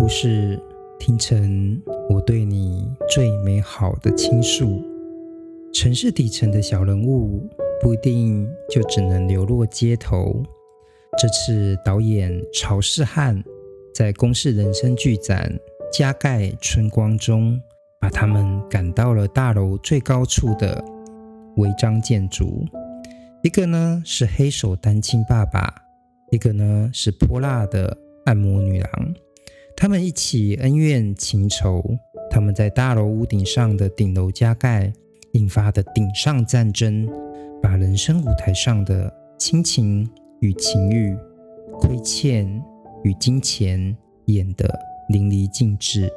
故事听成我对你最美好的倾诉。城市底层的小人物不一定就只能流落街头。这次导演曹世翰在公视人生剧展《加盖春光》中，把他们赶到了大楼最高处的违章建筑。一个呢是黑手单亲爸爸，一个呢是泼辣的按摩女郎。他们一起恩怨情仇，他们在大楼屋顶上的顶楼加盖引发的顶上战争，把人生舞台上的亲情与情欲、亏欠与金钱演得淋漓尽致。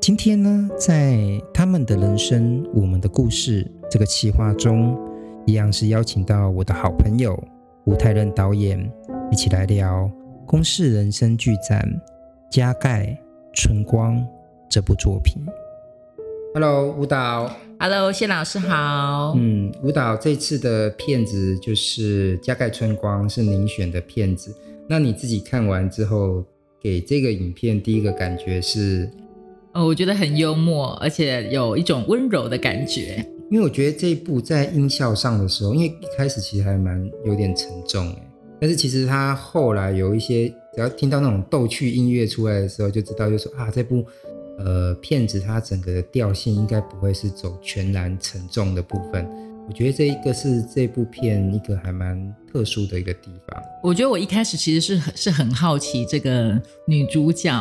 今天呢，在他们的人生，我们的故事这个企划中，一样是邀请到我的好朋友吴泰任导演，一起来聊公视人生剧展。加盖春光这部作品。Hello，舞蹈。Hello，谢老师好。嗯，舞蹈这次的片子就是《加盖春光》，是您选的片子。那你自己看完之后，给这个影片第一个感觉是？哦，我觉得很幽默，而且有一种温柔的感觉。因为我觉得这一部在音效上的时候，因为一开始其实还蛮有点沉重，但是其实他后来有一些。只要听到那种逗趣音乐出来的时候，就知道就说啊，这部呃片子它整个的调性应该不会是走全然沉重的部分。我觉得这一个是这部片一个还蛮特殊的一个地方。我觉得我一开始其实是很是很好奇这个女主角。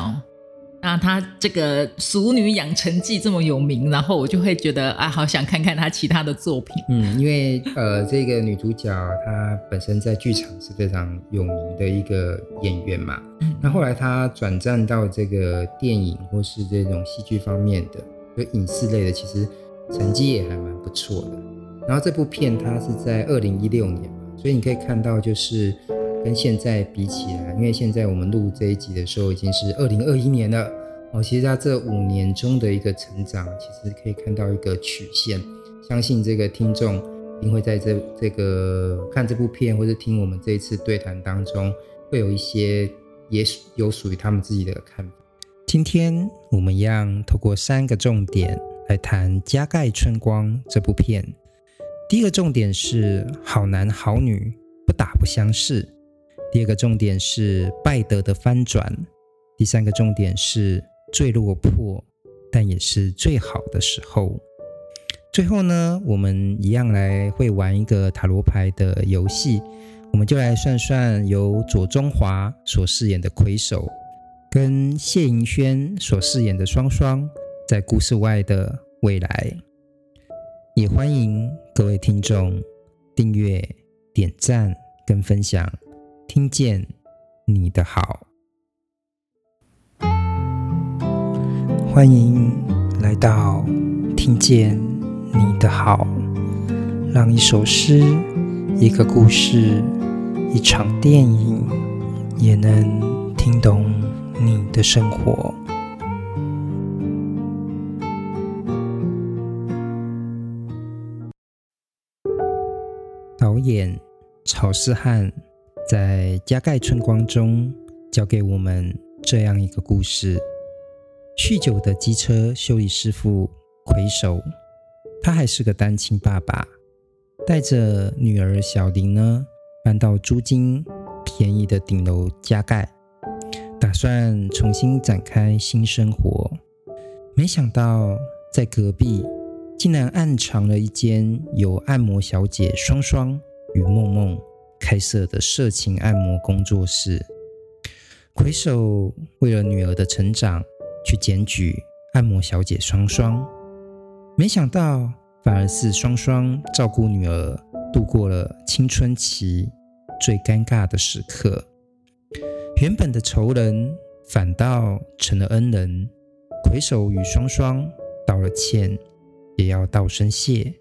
那她这个《熟女养成记》这么有名，然后我就会觉得啊，好想看看她其他的作品。嗯，因为呃，这个女主角她本身在剧场是非常有名的一个演员嘛。嗯。那后来她转战到这个电影或是这种戏剧方面的，就影视类的，其实成绩也还蛮不错的。然后这部片它是在二零一六年嘛，所以你可以看到就是。跟现在比起来，因为现在我们录这一集的时候已经是二零二一年了哦。其实他这五年中的一个成长，其实可以看到一个曲线。相信这个听众一定会在这这个看这部片，或者听我们这一次对谈当中，会有一些也有属于他们自己的看法。今天我们一样透过三个重点来谈《加盖春光》这部片。第一个重点是好男好女不打不相识。第二个重点是拜德的翻转，第三个重点是最落魄，但也是最好的时候。最后呢，我们一样来会玩一个塔罗牌的游戏，我们就来算算由左中华所饰演的魁首，跟谢盈萱所饰演的双双在故事外的未来。也欢迎各位听众订阅、点赞跟分享。听见你的好，欢迎来到听见你的好，让一首诗、一个故事、一场电影，也能听懂你的生活。导演曹世翰。在《加盖春光》中，教给我们这样一个故事：酗酒的机车修理师傅魁首，他还是个单亲爸爸，带着女儿小玲呢，搬到租金便宜的顶楼加盖，打算重新展开新生活。没想到在隔壁，竟然暗藏了一间有按摩小姐双双与梦梦。开设的色情按摩工作室，魁首为了女儿的成长去检举按摩小姐双双，没想到反而是双双照顾女儿度过了青春期最尴尬的时刻，原本的仇人反倒成了恩人。魁首与双双道了歉，也要道声谢，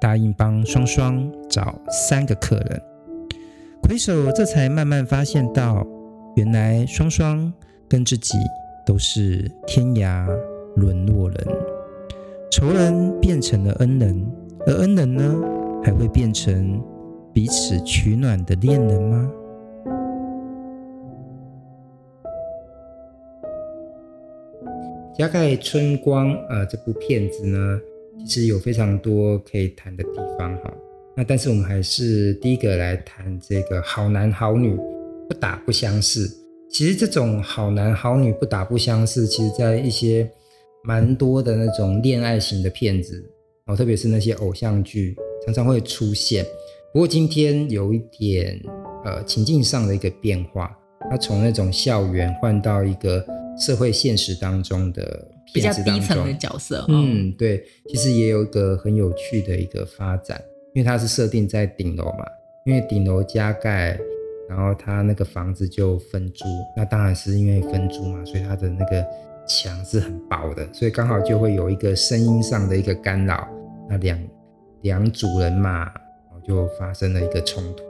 答应帮双双找三个客人。魁首这才慢慢发现到，原来双双跟自己都是天涯沦落人，仇人变成了恩人，而恩人呢，还会变成彼此取暖的恋人吗？加盖春光，呃，这部片子呢，其实有非常多可以谈的地方哈。那但是我们还是第一个来谈这个好男好女不打不相识。其实这种好男好女不打不相识，其实在一些蛮多的那种恋爱型的片子哦，特别是那些偶像剧，常常会出现。不过今天有一点呃情境上的一个变化，他从那种校园换到一个。社会现实当中的比较低层的角色，嗯，对，其实也有一个很有趣的一个发展，因为它是设定在顶楼嘛，因为顶楼加盖，然后它那个房子就分租，那当然是因为分租嘛，所以它的那个墙是很薄的，所以刚好就会有一个声音上的一个干扰，那两两组人嘛，就发生了一个冲突。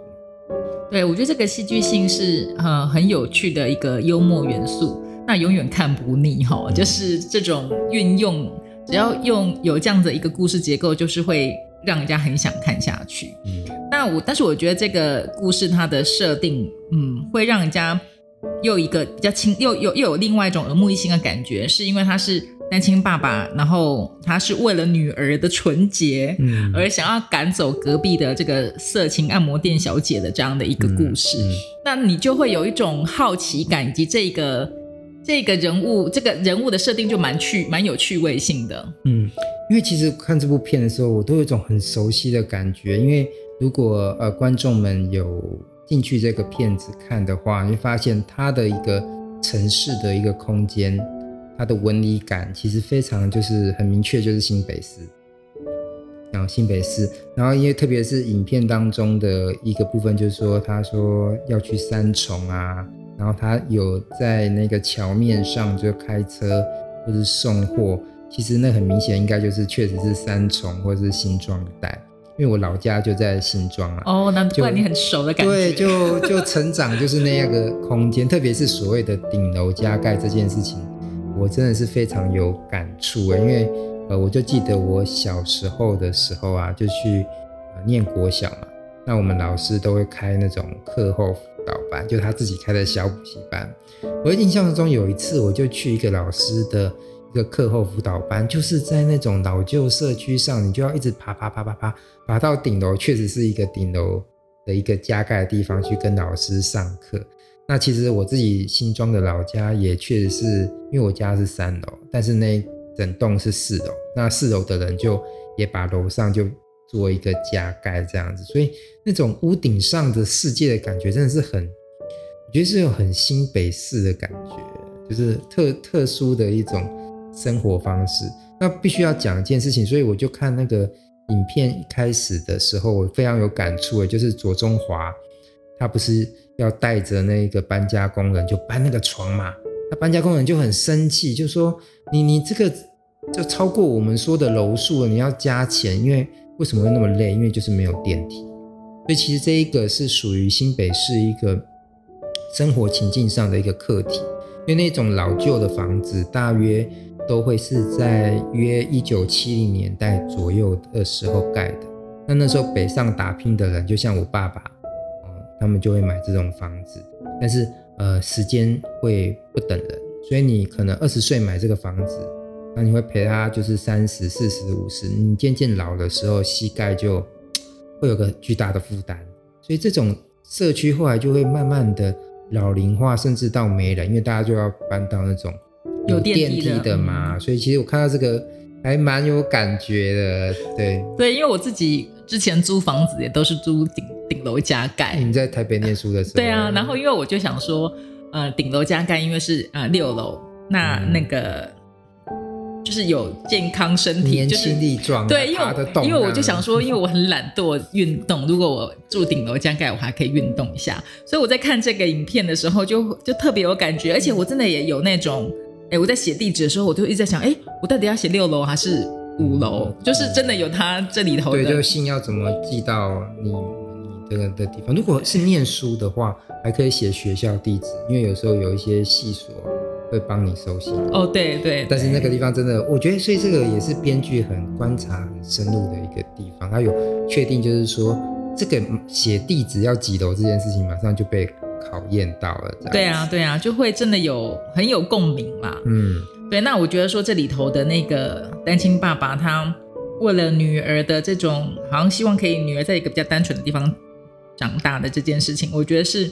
对，我觉得这个戏剧性是呃很有趣的一个幽默元素。那永远看不腻哈，就是这种运用，只要用有这样的一个故事结构，就是会让人家很想看下去。嗯，那我但是我觉得这个故事它的设定，嗯，会让人家又一个比较亲，又又又有另外一种耳目一新的感觉，是因为他是单亲爸爸，然后他是为了女儿的纯洁，嗯，而想要赶走隔壁的这个色情按摩店小姐的这样的一个故事，嗯嗯，那你就会有一种好奇感，以及这个。这个人物，这个人物的设定就蛮趣，蛮有趣味性的。嗯，因为其实看这部片的时候，我都有一种很熟悉的感觉。因为如果呃观众们有进去这个片子看的话，你会发现它的一个城市的一个空间，它的纹理感其实非常就是很明确，就是新北市。然后新北市，然后因为特别是影片当中的一个部分，就是说他说要去三重啊。然后他有在那个桥面上就开车或是送货，其实那很明显应该就是确实是三重或者是新庄一带，因为我老家就在新庄啊。哦，难怪你很熟的感觉。对，就就成长就是那样个空间，特别是所谓的顶楼加盖这件事情，我真的是非常有感触诶，因为呃，我就记得我小时候的时候啊，就去念国小嘛，那我们老师都会开那种课后。导班就他自己开的小补习班。我印象中有一次，我就去一个老师的一个课后辅导班，就是在那种老旧社区上，你就要一直爬爬爬爬爬爬到顶楼，确实是一个顶楼的一个加盖的地方去跟老师上课。那其实我自己新庄的老家也确实是因为我家是三楼，但是那整栋是四楼，那四楼的人就也把楼上就。做一个加盖这样子，所以那种屋顶上的世界的感觉真的是很，我觉得是有很新北市的感觉，就是特特殊的一种生活方式。那必须要讲一件事情，所以我就看那个影片一开始的时候，我非常有感触的，就是左中华他不是要带着那个搬家工人就搬那个床嘛，那搬家工人就很生气，就说你你这个就超过我们说的楼数了，你要加钱，因为。为什么会那么累？因为就是没有电梯，所以其实这一个是属于新北市一个生活情境上的一个课题。因为那种老旧的房子，大约都会是在约一九七零年代左右的时候盖的。那那时候北上打拼的人，就像我爸爸，他们就会买这种房子。但是呃，时间会不等人，所以你可能二十岁买这个房子。那你会陪他，就是三十、四十、五十，你渐渐老的时候，膝盖就 会有个巨大的负担，所以这种社区后来就会慢慢的老龄化，甚至到没人，因为大家就要搬到那种有电梯的嘛。所以其实我看到这个还蛮有感觉的，对对，因为我自己之前租房子也都是租顶顶楼加盖。你在台北念书的时候？对啊，然后因为我就想说，呃，顶楼加盖，因为是呃六楼，那那个。嗯就是有健康身体，年轻力壮，对，因为因为我就想说，因为我很懒惰运动，如果我住顶楼加盖，我还可以运动一下。所以我在看这个影片的时候就，就就特别有感觉，而且我真的也有那种，哎，我在写地址的时候，我就一直在想，哎，我到底要写六楼还是五楼？就是真的有他这里头的，对，就信要怎么寄到你你这个的地方？如果是念书的话，还可以写学校地址，因为有时候有一些系所。会帮你收心哦，对对，但是那个地方真的，我觉得，所以这个也是编剧很观察很深入的一个地方。他有确定，就是说这个写地址要几楼这件事情，马上就被考验到了。对啊，对啊，就会真的有很有共鸣嘛。嗯，对，那我觉得说这里头的那个单亲爸爸，他为了女儿的这种，好像希望可以女儿在一个比较单纯的地方长大的这件事情，我觉得是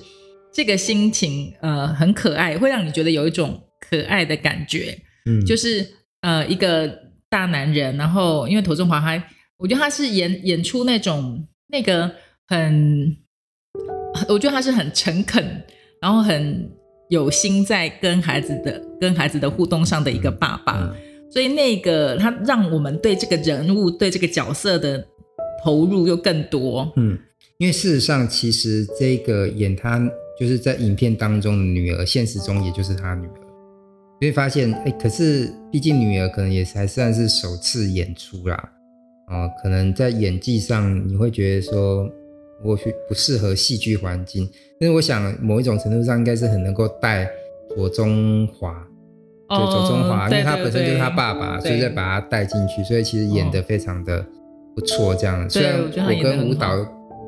这个心情，呃，很可爱，会让你觉得有一种可爱的感觉。嗯，就是呃，一个大男人，然后因为庹宗华他，我觉得他是演演出那种那个很，我觉得他是很诚恳，然后很。有心在跟孩子的跟孩子的互动上的一个爸爸，所以那个他让我们对这个人物对这个角色的投入又更多。嗯，因为事实上，其实这个演他就是在影片当中的女儿，现实中也就是他女儿。你会发现，哎，可是毕竟女儿可能也还算是首次演出啦，啊、呃，可能在演技上你会觉得说。我去不适合戏剧环境，但是我想某一种程度上应该是很能够带左中华，对左中华，因为他本身就是他爸爸，所以再把他带进去，所以其实演得非常的不错。这样，虽然我跟舞蹈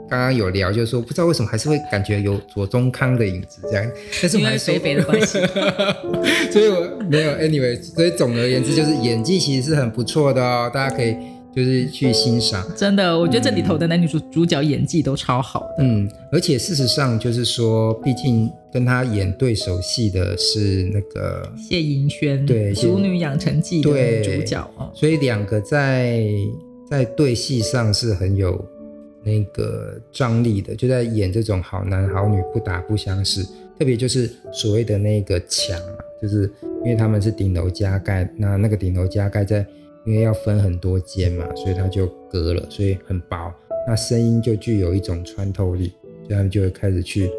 刚刚有聊，就是说不知道为什么还是会感觉有左宗康的影子这样，但是我们还是肥肥的关系，所以我没有 anyway，所以总而言之就是演技其实是很不错的哦，大家可以。就是去欣赏，真的，我觉得这里头的男女主主角演技都超好的。嗯，而且事实上就是说，毕竟跟他演对手戏的是那个谢盈萱，对，《熟女养成记》的主角哦。所以两个在在对戏上是很有那个张力的，就在演这种好男好女不打不相识，特别就是所谓的那个墙嘛，就是因为他们是顶楼加盖，那那个顶楼加盖在。因为要分很多间嘛，所以他就隔了，所以很薄，那声音就具有一种穿透力，所以他们就会开始去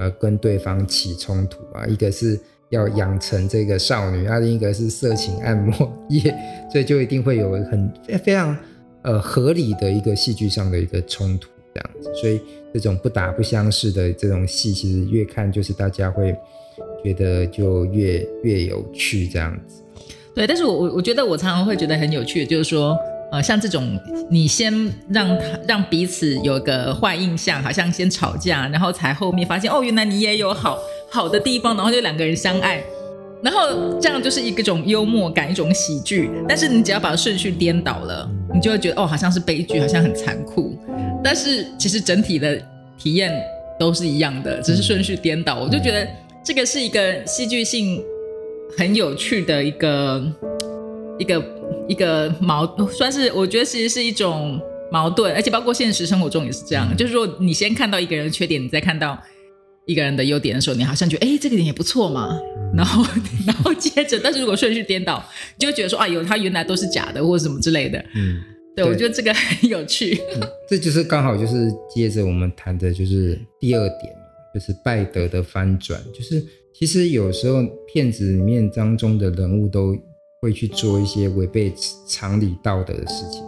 呃跟对方起冲突啊。一个是要养成这个少女，啊，另一个是色情按摩业，所以就一定会有很非常呃合理的一个戏剧上的一个冲突这样子。所以这种不打不相识的这种戏，其实越看就是大家会觉得就越越有趣这样子。对，但是我我我觉得我常常会觉得很有趣，就是说，呃，像这种你先让他让彼此有个坏印象，好像先吵架，然后才后面发现哦，原来你也有好好的地方，然后就两个人相爱，然后这样就是一个种幽默感，一种喜剧。但是你只要把顺序颠倒了，你就会觉得哦，好像是悲剧，好像很残酷。但是其实整体的体验都是一样的，只是顺序颠倒。我就觉得这个是一个戏剧性。很有趣的一个一个一个矛，算是我觉得其实是一种矛盾，而且包括现实生活中也是这样。嗯、就是说，你先看到一个人的缺点，你再看到一个人的优点的时候，你好像觉得哎，这个点也不错嘛。嗯、然后 然后接着，但是如果顺序颠倒，你就会觉得说啊，有他原来都是假的，或者什么之类的。嗯，对，对我觉得这个很有趣。嗯、这就是刚好就是接着我们谈的就是第二点，就是拜德的翻转，就是。其实有时候片子里面当中的人物都会去做一些违背常理道德的事情，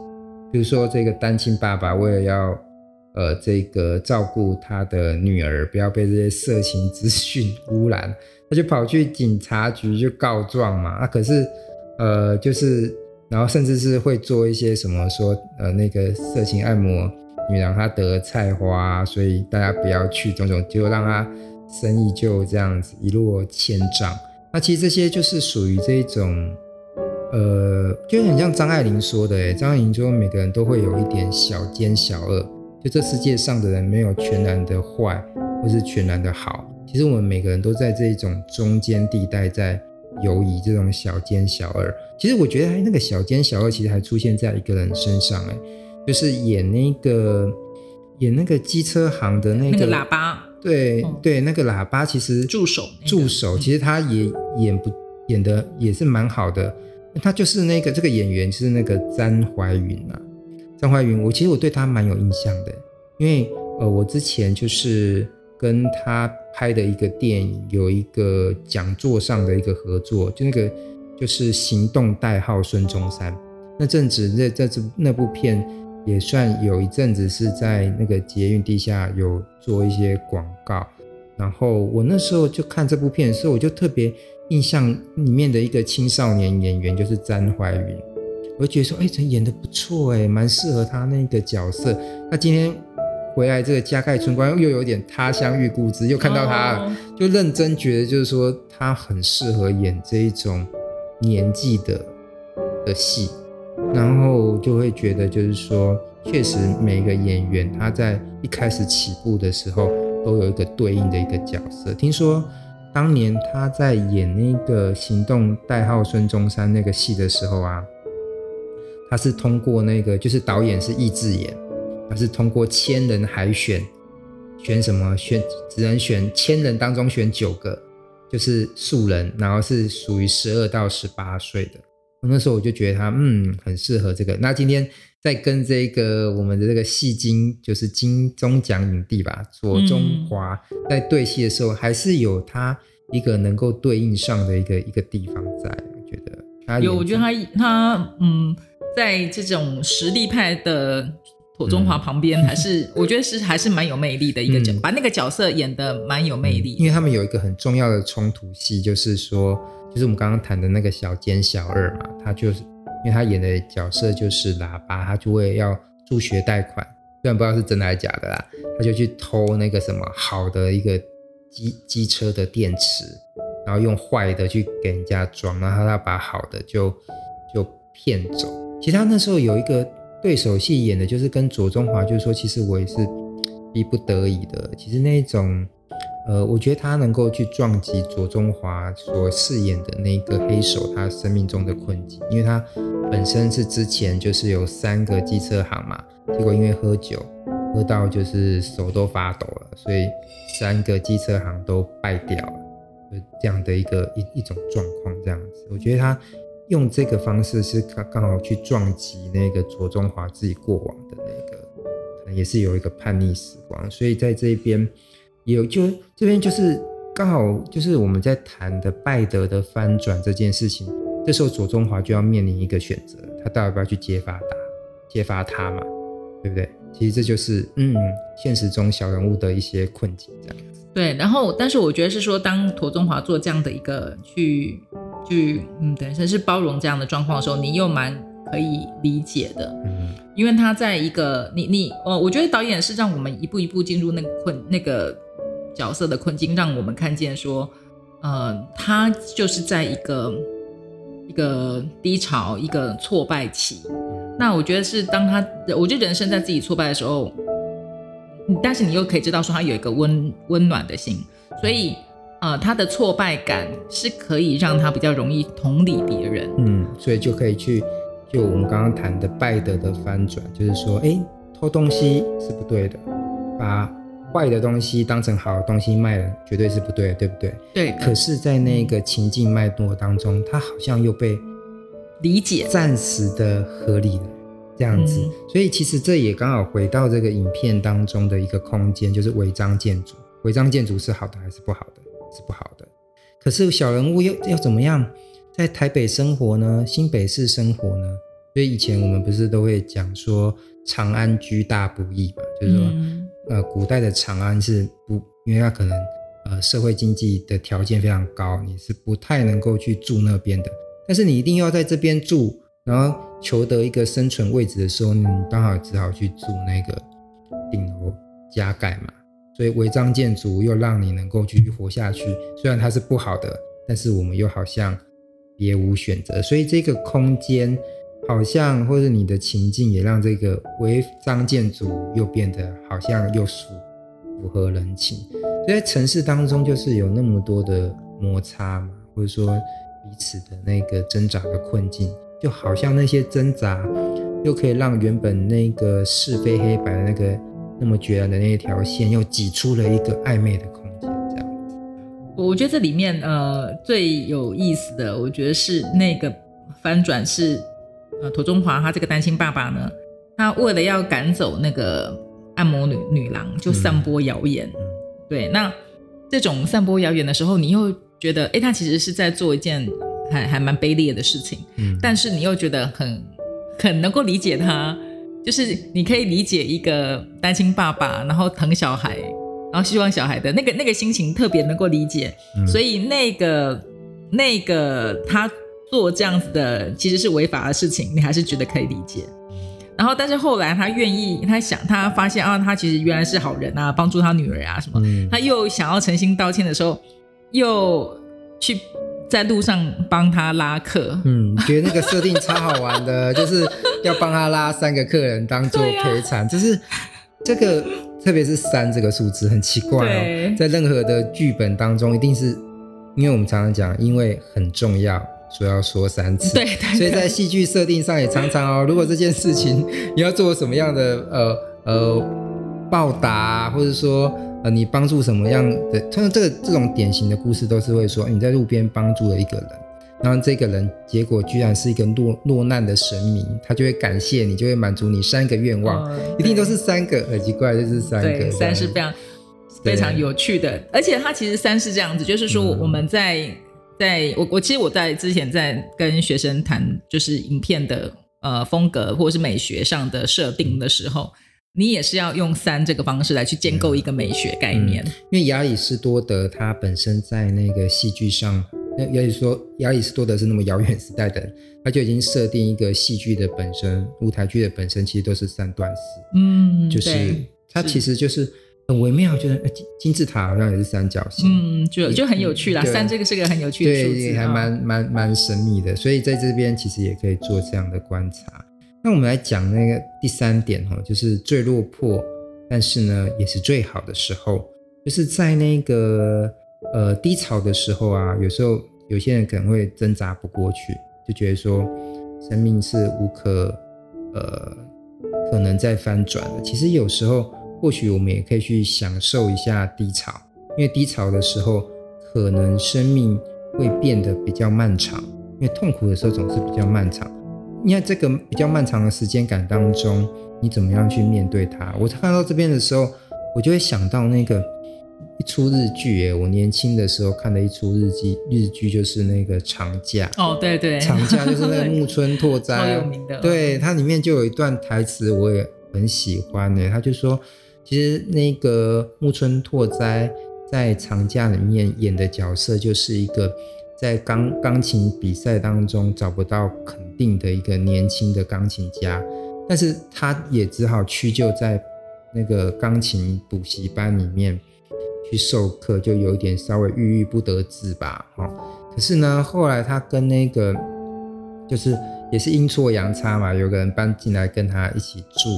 比如说这个单亲爸爸为了要呃这个照顾他的女儿不要被这些色情资讯污染，他就跑去警察局就告状嘛。啊，可是呃就是然后甚至是会做一些什么说呃那个色情按摩女郎她得菜花，所以大家不要去，种种就让她。生意就这样子一落千丈，那其实这些就是属于这种，呃，就很像张爱玲说的，诶，张爱玲说每个人都会有一点小奸小恶，就这世界上的人没有全然的坏，或是全然的好，其实我们每个人都在这种中间地带在游移，这种小奸小恶。其实我觉得那个小奸小恶其实还出现在一个人身上，诶，就是演那个演那个机车行的那个，那个喇叭。对对，那个喇叭其实助手，助手其实他也演不演的也是蛮好的，他就是那个这个演员是那个詹怀云啊，詹怀云，我其实我对他蛮有印象的，因为呃我之前就是跟他拍的一个电影有一个讲座上的一个合作，就那个就是行动代号孙中山，那阵子那这这那部片。也算有一阵子是在那个捷运地下有做一些广告，然后我那时候就看这部片的时候，我就特别印象里面的一个青少年演员就是詹怀云，我就觉得说，哎，这演的不错，哎，蛮适合他那个角色。那今天回来这个加盖春官又有点他乡遇故知，又看到他，就认真觉得就是说他很适合演这一种年纪的的戏，然后就会觉得就是说，确实每个演员他在一开始起步的时候都有一个对应的一个角色。听说当年他在演那个行动代号孙中山那个戏的时候啊，他是通过那个就是导演是易智言，他是通过千人海选，选什么选只能选千人当中选九个。就是素人，然后是属于十二到十八岁的。那时候我就觉得他嗯很适合这个。那今天在跟这个我们的这个戏精，就是金钟奖影帝吧，左中华在对戏的时候，还是有他一个能够对应上的一个一个地方在。我觉得有，我觉得他他嗯，在这种实力派的。妥中华旁边还是，我觉得是还是蛮有魅力的一个角，嗯、把那个角色演得蛮有魅力。因为他们有一个很重要的冲突戏，就是说，就是我们刚刚谈的那个小奸小二嘛，他就是因为他演的角色就是喇叭，他就会要助学贷款，虽然不知道是真的还是假的啦，他就去偷那个什么好的一个机机车的电池，然后用坏的去给人家装，然后他把好的就就骗走。其实他那时候有一个。对手戏演的就是跟左中华，就是说，其实我也是逼不得已的。其实那种，呃，我觉得他能够去撞击左中华所饰演的那个黑手，他生命中的困境，因为他本身是之前就是有三个机车行嘛，结果因为喝酒喝到就是手都发抖了，所以三个机车行都败掉了，就这样的一个一一种状况，这样子，我觉得他。用这个方式是刚刚好去撞击那个左中华自己过往的那个，也是有一个叛逆时光，所以在这边有就这边就是刚好就是我们在谈的拜德的翻转这件事情，这时候左中华就要面临一个选择，他到底要不要去揭发他，揭发他嘛，对不对？其实这就是嗯，现实中小人物的一些困境这样。对，然后但是我觉得是说，当左中华做这样的一个去。去嗯，等于是包容这样的状况的时候，你又蛮可以理解的，嗯，因为他在一个你你呃，我觉得导演是让我们一步一步进入那个困那个角色的困境，让我们看见说，呃，他就是在一个一个低潮，一个挫败期。那我觉得是当他，我觉得人生在自己挫败的时候，但是你又可以知道说他有一个温温暖的心，所以。呃，他的挫败感是可以让他比较容易同理别人，嗯，所以就可以去，就我们刚刚谈的拜德的翻转，就是说，哎，偷东西是不对的，把坏的东西当成好的东西卖了，绝对是不对的，对不对？对。可是，在那个情境脉络当中，他好像又被理解，暂时的合理了，这样子。所以，其实这也刚好回到这个影片当中的一个空间，就是违章建筑。违章建筑是好的还是不好的？是不好的，可是小人物要要怎么样在台北生活呢？新北市生活呢？所以以前我们不是都会讲说长安居大不易嘛，就是说，嗯、呃，古代的长安是不，因为它可能呃社会经济的条件非常高，你是不太能够去住那边的。但是你一定要在这边住，然后求得一个生存位置的时候，你刚好只好去住那个顶楼加盖嘛。所以违章建筑又让你能够继续活下去，虽然它是不好的，但是我们又好像别无选择。所以这个空间好像或者你的情境也让这个违章建筑又变得好像又属符合人情。所以在城市当中就是有那么多的摩擦嘛，或者说彼此的那个挣扎的困境，就好像那些挣扎又可以让原本那个是非黑白的那个。那么决然的那一条线，又挤出了一个暧昧的空间，这样子。我觉得这里面呃最有意思的，我觉得是那个翻转是呃庹宗华他这个单亲爸爸呢，他为了要赶走那个按摩女女郎，就散播谣言。嗯、对，那这种散播谣言的时候，你又觉得，哎，他其实是在做一件还还蛮卑劣的事情。嗯，但是你又觉得很很能够理解他。就是你可以理解一个单亲爸爸，然后疼小孩，然后希望小孩的那个那个心情特别能够理解，嗯、所以那个那个他做这样子的其实是违法的事情，你还是觉得可以理解。然后，但是后来他愿意，他想他发现啊，他其实原来是好人啊，帮助他女儿啊什么，嗯、他又想要诚心道歉的时候，又去在路上帮他拉客。嗯，觉得那个设定超好玩的，就是要帮他拉三个客人当做陪产，就、啊、是这个，特别是三这个数字很奇怪哦，在任何的剧本当中，一定是因为我们常常讲，因为很重要。说要说三次，对，对，对，所以在戏剧设定上也常常哦，如果这件事情你要做什么样的呃呃报答，或者说呃你帮助什么样的，通常这个这种典型的故事都是会说你在路边帮助了一个人，然后这个人结果居然是一个落落难的神明，他就会感谢你，就会满足你三个愿望，嗯、一定都是三个，很奇怪就是三个，对，三是非常非常有趣的，而且它其实三是这样子，就是说我们在。嗯在我我其实我在之前在跟学生谈就是影片的呃风格或者是美学上的设定的时候，你也是要用三这个方式来去建构一个美学概念。嗯、因为亚里士多德他本身在那个戏剧上，那也就是说亚里士多德是那么遥远时代的人，他就已经设定一个戏剧的本身，舞台剧的本身其实都是三段式。嗯，就是它其实就是。很微妙，就是金金字塔好像也是三角形，嗯，就就很有趣啦。三这个是个很有趣的数字，对，还蛮蛮蛮神秘的。所以在这边其实也可以做这样的观察。那我们来讲那个第三点哈，就是最落魄，但是呢也是最好的时候，就是在那个呃低潮的时候啊，有时候有些人可能会挣扎不过去，就觉得说生命是无可呃可能再翻转的。其实有时候。或许我们也可以去享受一下低潮，因为低潮的时候，可能生命会变得比较漫长。因为痛苦的时候总是比较漫长。因为这个比较漫长的时间感当中，你怎么样去面对它？我看到这边的时候，我就会想到那个一出日剧，哎，我年轻的时候看的一出日剧，日剧就是那个长假。哦，对对，长假 就是那个木村拓哉，有名的。对，它里面就有一段台词，我也很喜欢呢。他就说。其实那个木村拓哉在长假里面演的角色，就是一个在钢钢琴比赛当中找不到肯定的一个年轻的钢琴家，但是他也只好屈就在那个钢琴补习班里面去授课，就有点稍微郁郁不得志吧。哈，可是呢，后来他跟那个就是也是阴错阳差嘛，有个人搬进来跟他一起住。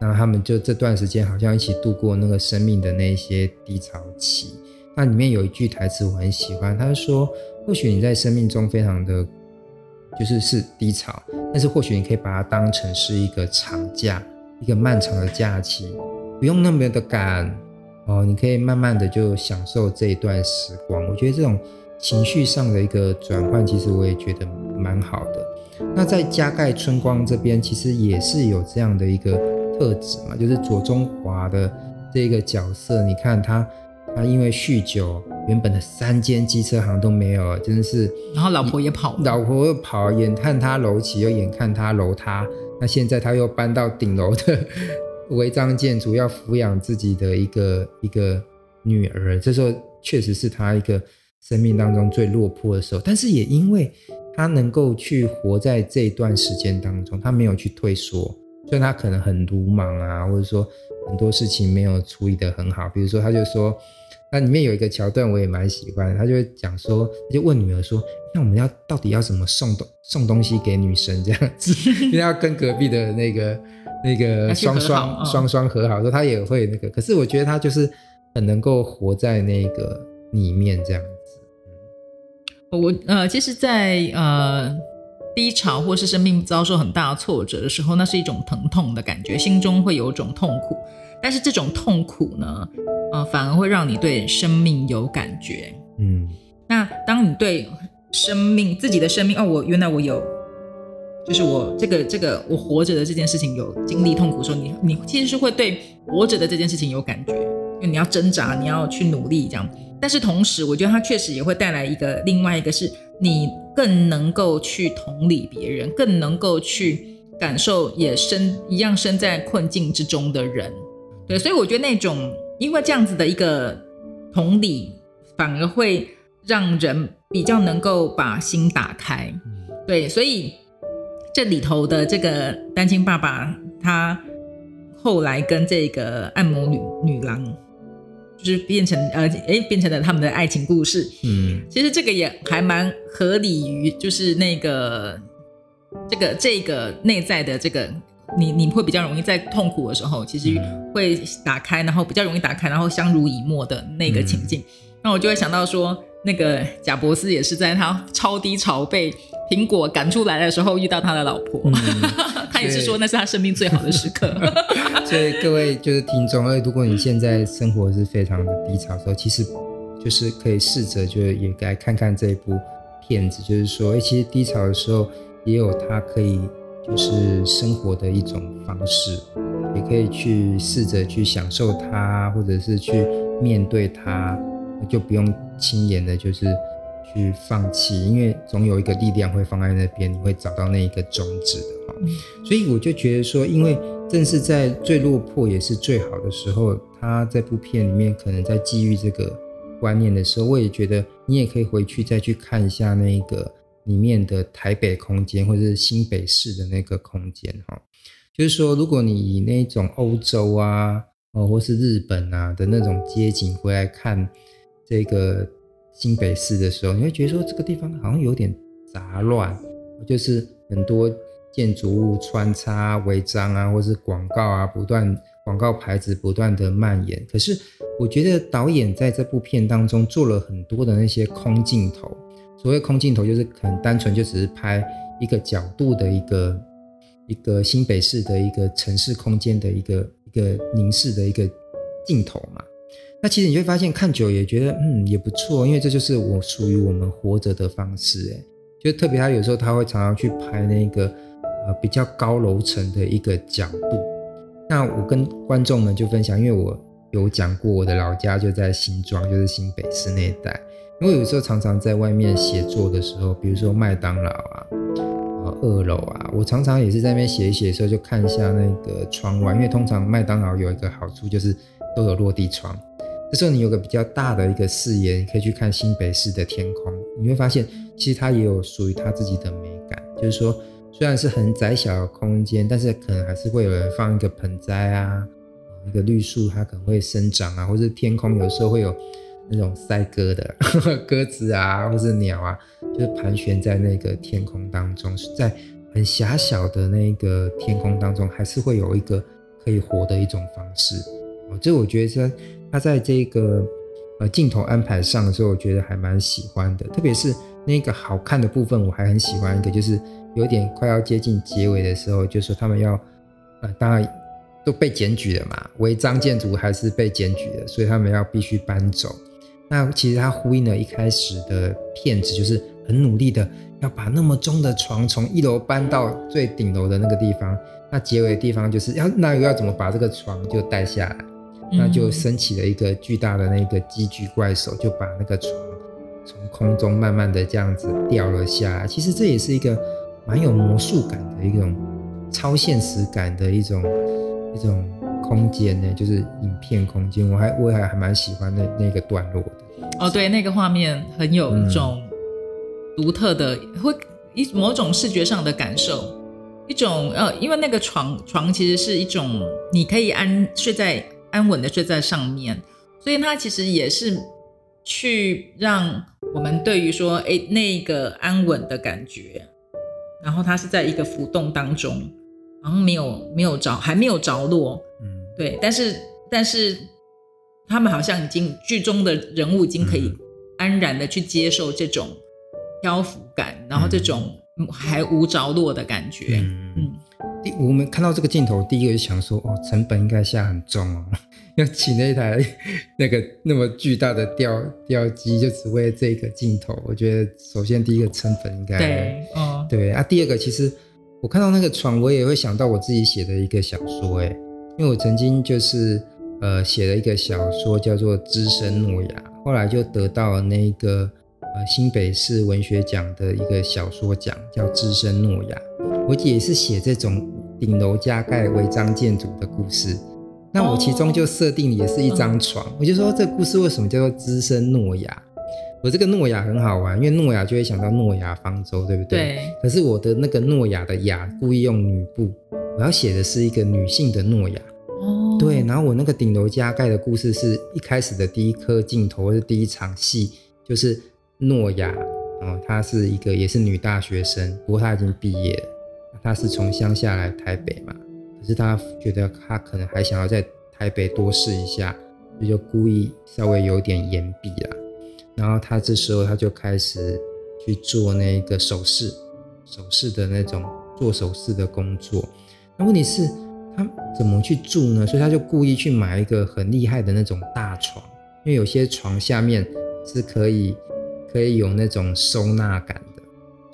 然后他们就这段时间好像一起度过那个生命的那些低潮期。那里面有一句台词我很喜欢，他说：“或许你在生命中非常的，就是是低潮，但是或许你可以把它当成是一个长假，一个漫长的假期，不用那么的赶哦，你可以慢慢的就享受这一段时光。我觉得这种情绪上的一个转换，其实我也觉得蛮好的。那在加盖春光这边，其实也是有这样的一个。”特质嘛，就是左中华的这个角色，你看他，他因为酗酒，原本的三间机车行都没有了，真的是。然后老婆也跑了，老婆又跑，眼看他楼起，又眼看他楼塌，那现在他又搬到顶楼的 违章建筑，要抚养自己的一个一个女儿，这时候确实是他一个生命当中最落魄的时候，但是也因为他能够去活在这段时间当中，他没有去退缩。虽然他可能很鲁莽啊，或者说很多事情没有处理得很好。比如说，他就说，那里面有一个桥段我也蛮喜欢，他就会讲说，他就问女儿说，那我们要到底要怎么送东送东西给女生这样子？因为要跟隔壁的那个那个双双双双和好，说他也会那个。可是我觉得他就是很能够活在那个里面这样子。我呃，其实在，在呃。低潮或是生命遭受很大的挫折的时候，那是一种疼痛的感觉，心中会有一种痛苦。但是这种痛苦呢，呃，反而会让你对生命有感觉。嗯，那当你对生命自己的生命，哦，我原来我有，就是我这个这个我活着的这件事情有经历痛苦的时候，你你其实是会对活着的这件事情有感觉，因为你要挣扎，你要去努力这样。但是同时，我觉得它确实也会带来一个另外一个是你更能够去同理别人，更能够去感受也身一样身在困境之中的人。对，所以我觉得那种因为这样子的一个同理，反而会让人比较能够把心打开。对，所以这里头的这个单亲爸爸，他后来跟这个按摩女女郎。就是变成呃诶变成了他们的爱情故事。嗯，其实这个也还蛮合理于就是那个这个这个内在的这个你你会比较容易在痛苦的时候，其实会打开，然后比较容易打开，然后相濡以沫的那个情境。嗯、那我就会想到说，那个贾伯斯也是在他超低潮被苹果赶出来的时候遇到他的老婆。嗯 他也是说那是他生命最好的时刻 所以各位就是听众，如果你现在生活是非常的低潮的时候，其实就是可以试着就也该看看这一部片子，就是说，哎，其实低潮的时候也有他可以就是生活的一种方式，也可以去试着去享受它，或者是去面对它，就不用轻言的，就是去放弃，因为总有一个力量会放在那边，你会找到那一个种子的哈。所以我就觉得说，因为正是在最落魄也是最好的时候，他这部片里面可能在基于这个观念的时候，我也觉得你也可以回去再去看一下那个里面的台北空间或者是新北市的那个空间哈，就是说，如果你以那种欧洲啊，哦或是日本啊的那种街景回来看这个新北市的时候，你会觉得说这个地方好像有点杂乱，就是很多。建筑物穿插违章啊，或是广告啊，不断广告牌子不断的蔓延。可是我觉得导演在这部片当中做了很多的那些空镜头。所谓空镜头，就是可能单纯就只是拍一个角度的一个一个新北市的一个城市空间的一个一个凝视的一个镜头嘛。那其实你会发现看久也觉得嗯也不错，因为这就是我属于我们活着的方式。哎，就特别他有时候他会常常去拍那个。呃，比较高楼层的一个角度。那我跟观众们就分享，因为我有讲过，我的老家就在新庄，就是新北市那一带。因为有时候常常在外面写作的时候，比如说麦当劳啊，二楼啊，我常常也是在那边写一写的时候，就看一下那个窗外。因为通常麦当劳有一个好处就是都有落地窗，这时候你有个比较大的一个视野，你可以去看新北市的天空，你会发现其实它也有属于它自己的美感，就是说。虽然是很窄小的空间，但是可能还是会有人放一个盆栽啊，一个绿树它可能会生长啊，或是天空有时候会有那种赛鸽的 鸽子啊，或是鸟啊，就是盘旋在那个天空当中，在很狭小的那个天空当中，还是会有一个可以活的一种方式。哦，这我觉得说他在这个呃镜头安排上的时候，我觉得还蛮喜欢的，特别是那个好看的部分，我还很喜欢一个就是。有点快要接近结尾的时候，就说他们要，呃，当然都被检举了嘛，违章建筑还是被检举的，所以他们要必须搬走。那其实它呼应了一开始的片子，就是很努力的要把那么重的床从一楼搬到最顶楼的那个地方。那结尾的地方就是要，那又要怎么把这个床就带下来？那就升起了一个巨大的那个机具怪手，就把那个床从空中慢慢的这样子掉了下来。其实这也是一个。蛮有魔术感的一种超现实感的一种一种空间呢，就是影片空间，我还我还还蛮喜欢那那个段落的。哦，对，那个画面很有一种独特的，嗯、会一某种视觉上的感受，一种呃，因为那个床床其实是一种你可以安睡在安稳的睡在上面，所以它其实也是去让我们对于说，哎，那个安稳的感觉。然后它是在一个浮动当中，然后没有没有着，还没有着落，嗯，对，但是但是他们好像已经剧中的人物已经可以安然的去接受这种漂浮感，嗯、然后这种还无着落的感觉，嗯。我们看到这个镜头，第一个就想说，哦，成本应该下很重哦，要请那台那个那么巨大的吊吊机，就只为这个镜头。我觉得，首先第一个成本应该对，哦，对啊。第二个，其实我看到那个床，我也会想到我自己写的一个小说，哎，因为我曾经就是呃写了一个小说叫做《只声诺亚》，后来就得到了那个呃新北市文学奖的一个小说奖，叫《只声诺亚》。我也是写这种顶楼加盖违章建筑的故事，那我其中就设定也是一张床，我就说这个故事为什么叫做只声诺亚？我这个诺亚很好玩，因为诺亚就会想到诺亚方舟，对不对？对。可是我的那个诺亚的亚故意用女部，我要写的是一个女性的诺亚。对，然后我那个顶楼加盖的故事是一开始的第一颗镜头是第一场戏，就是诺亚哦，她是一个也是女大学生，不过她已经毕业了。她是从乡下来台北嘛，可是她觉得她可能还想要在台北多试一下，所以就故意稍微有点延毕啦。然后她这时候她就开始去做那个首饰，首饰的那种做首饰的工作。那问题是。他怎么去住呢？所以他就故意去买一个很厉害的那种大床，因为有些床下面是可以可以有那种收纳感的，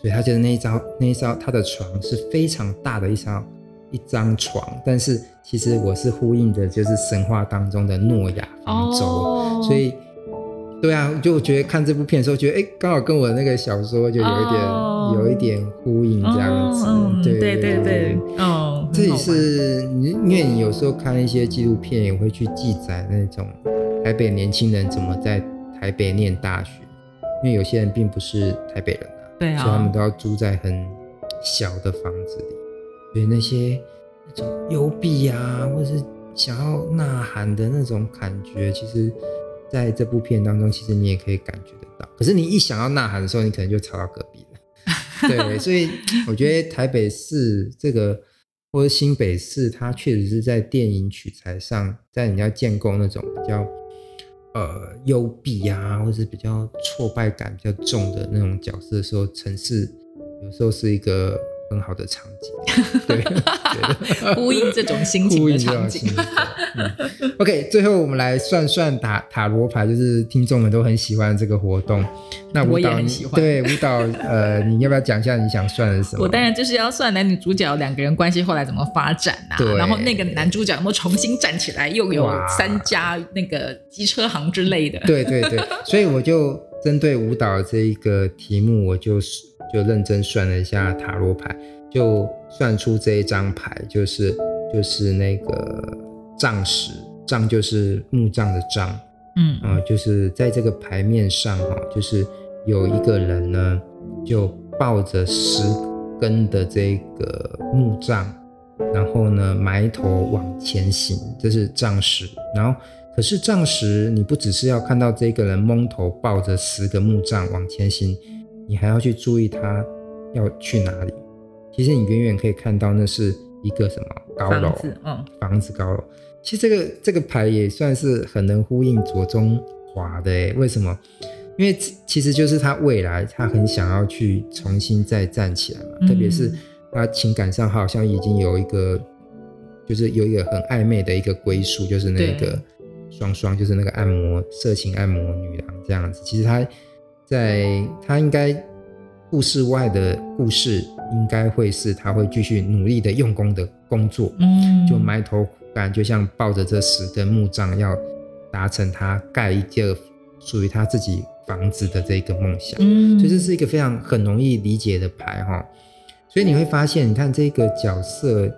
所以他觉得那一张那一张他的床是非常大的一张一张床。但是其实我是呼应的，就是神话当中的诺亚方舟，哦、所以对啊，就我觉得看这部片的时候，觉得哎，刚好跟我那个小说就有一点、哦、有一点呼应这样子。哦、对对对对，哦。这也是你，因为你有时候看一些纪录片，也会去记载那种台北年轻人怎么在台北念大学，因为有些人并不是台北人啊，对啊，所以他们都要住在很小的房子里，所以那些那种幽闭啊，或者是想要呐喊的那种感觉，其实在这部片当中，其实你也可以感觉得到。可是你一想要呐喊的时候，你可能就吵到隔壁了，对，所以我觉得台北市这个。或者新北市，它确实是在电影取材上，在你要建构那种比较呃幽闭啊，或者是比较挫败感比较重的那种角色的时候，城市有时候是一个。很好的场景，对，呼应这种心情的场景。嗯、OK，最后我们来算算塔塔罗牌，就是听众们都很喜欢这个活动。那舞蹈，我也很喜欢。对，舞蹈，呃，你要不要讲一下你想算的是什么？我当然就是要算男女主角两个人关系后来怎么发展啊。然后那个男主角有没有重新站起来，又有三家那个机车行之类的。对对对，所以我就针对舞蹈这一个题目，我就是。就认真算了一下塔罗牌，就算出这一张牌，就是就是那个藏石，藏就是墓葬的葬，嗯啊、呃，就是在这个牌面上哈，就是有一个人呢，就抱着十根的这个木杖，然后呢埋头往前行，这是藏石。然后可是藏石，你不只是要看到这个人蒙头抱着十个木杖往前行。你还要去注意他要去哪里。其实你远远可以看到，那是一个什么高楼？房子，嗯，房子高楼。其实这个这个牌也算是很能呼应左中华的诶。为什么？因为其实就是他未来他很想要去重新再站起来嘛。嗯、特别是他情感上好像已经有一个，就是有一个很暧昧的一个归属，就是那个双双，就是那个按摩色情按摩女郎这样子。其实他。在他应该故事外的故事，应该会是他会继续努力的用功的工作，嗯，就埋头苦干，就像抱着这十根木杖，要达成他盖一个属于他自己房子的这个梦想，嗯，所以这是一个非常很容易理解的牌哈。所以你会发现，你看这个角色，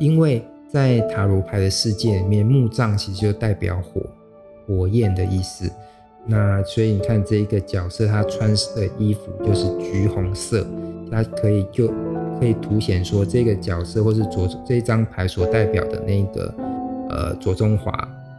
因为在塔罗牌的世界里面，木杖其实就代表火，火焰的意思。那所以你看这一个角色，他穿的衣服就是橘红色，他可以就可以凸显说这个角色或是左这一张牌所代表的那个呃左中华，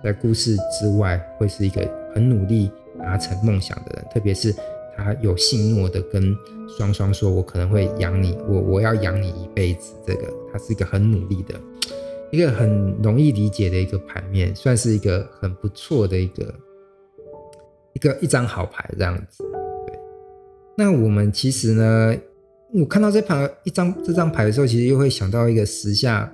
在故事之外会是一个很努力达成梦想的人，特别是他有信诺的跟双双说，我可能会养你，我我要养你一辈子，这个他是一个很努力的，一个很容易理解的一个牌面，算是一个很不错的一个。一个一张好牌这样子，对。那我们其实呢，我看到这盘一张这张牌的时候，其实又会想到一个时下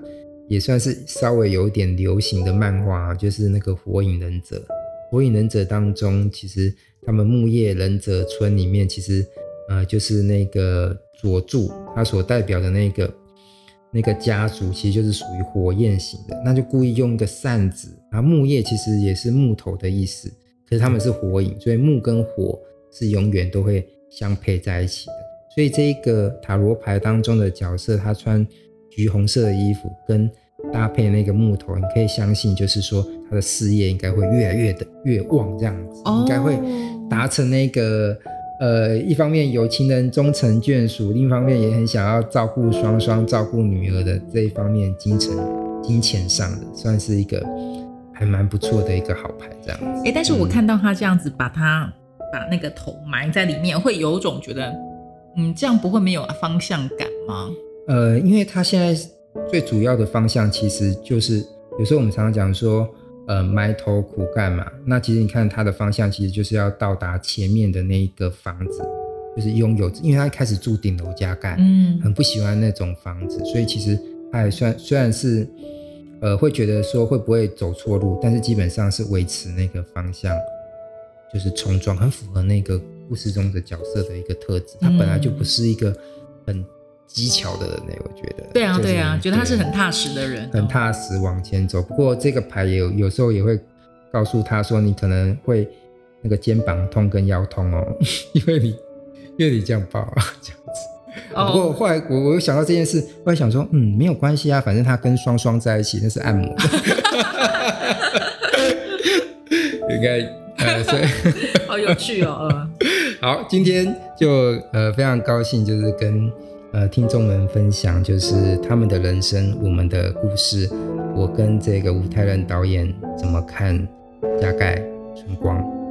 也算是稍微有点流行的漫画，就是那个《火影忍者》。《火影忍者》当中，其实他们木叶忍者村里面，其实呃，就是那个佐助他所代表的那个那个家族，其实就是属于火焰型的。那就故意用一个扇子，然后木叶其实也是木头的意思。可是他们是火影，所以木跟火是永远都会相配在一起的。所以这一个塔罗牌当中的角色，他穿橘红色的衣服，跟搭配那个木头，你可以相信，就是说他的事业应该会越来越的越旺，这样子，应该会达成那个呃，一方面有情人终成眷属，另一方面也很想要照顾双双、照顾女儿的这一方面，金钱金钱上的算是一个还蛮不错的一个好牌，这样子。哎、欸，但是我看到他这样子把他、嗯、把那个头埋在里面，会有种觉得，嗯，这样不会没有方向感吗？呃，因为他现在最主要的方向其实就是，有时候我们常常讲说，呃，埋头苦干嘛。那其实你看他的方向，其实就是要到达前面的那一个房子，就是拥有，因为他开始住顶楼加盖，嗯，很不喜欢那种房子，所以其实他也算虽然是。呃，会觉得说会不会走错路，但是基本上是维持那个方向，就是冲撞，很符合那个故事中的角色的一个特质。他本来就不是一个很技巧的人呢，我觉得。对啊，对啊，觉得他是很踏实的人，很踏实往前走。不过这个牌也有有时候也会告诉他说，你可能会那个肩膀痛跟腰痛哦，因为你因为你这样抱啊，这样子。不过后来我我又想到这件事，后来想说，嗯，没有关系啊，反正他跟双双在一起，那是按摩，应该呃，所以 好有趣哦。好，今天就呃非常高兴，就是跟呃听众们分享，就是他们的人生，我们的故事，我跟这个吴泰任导演怎么看加盖春光。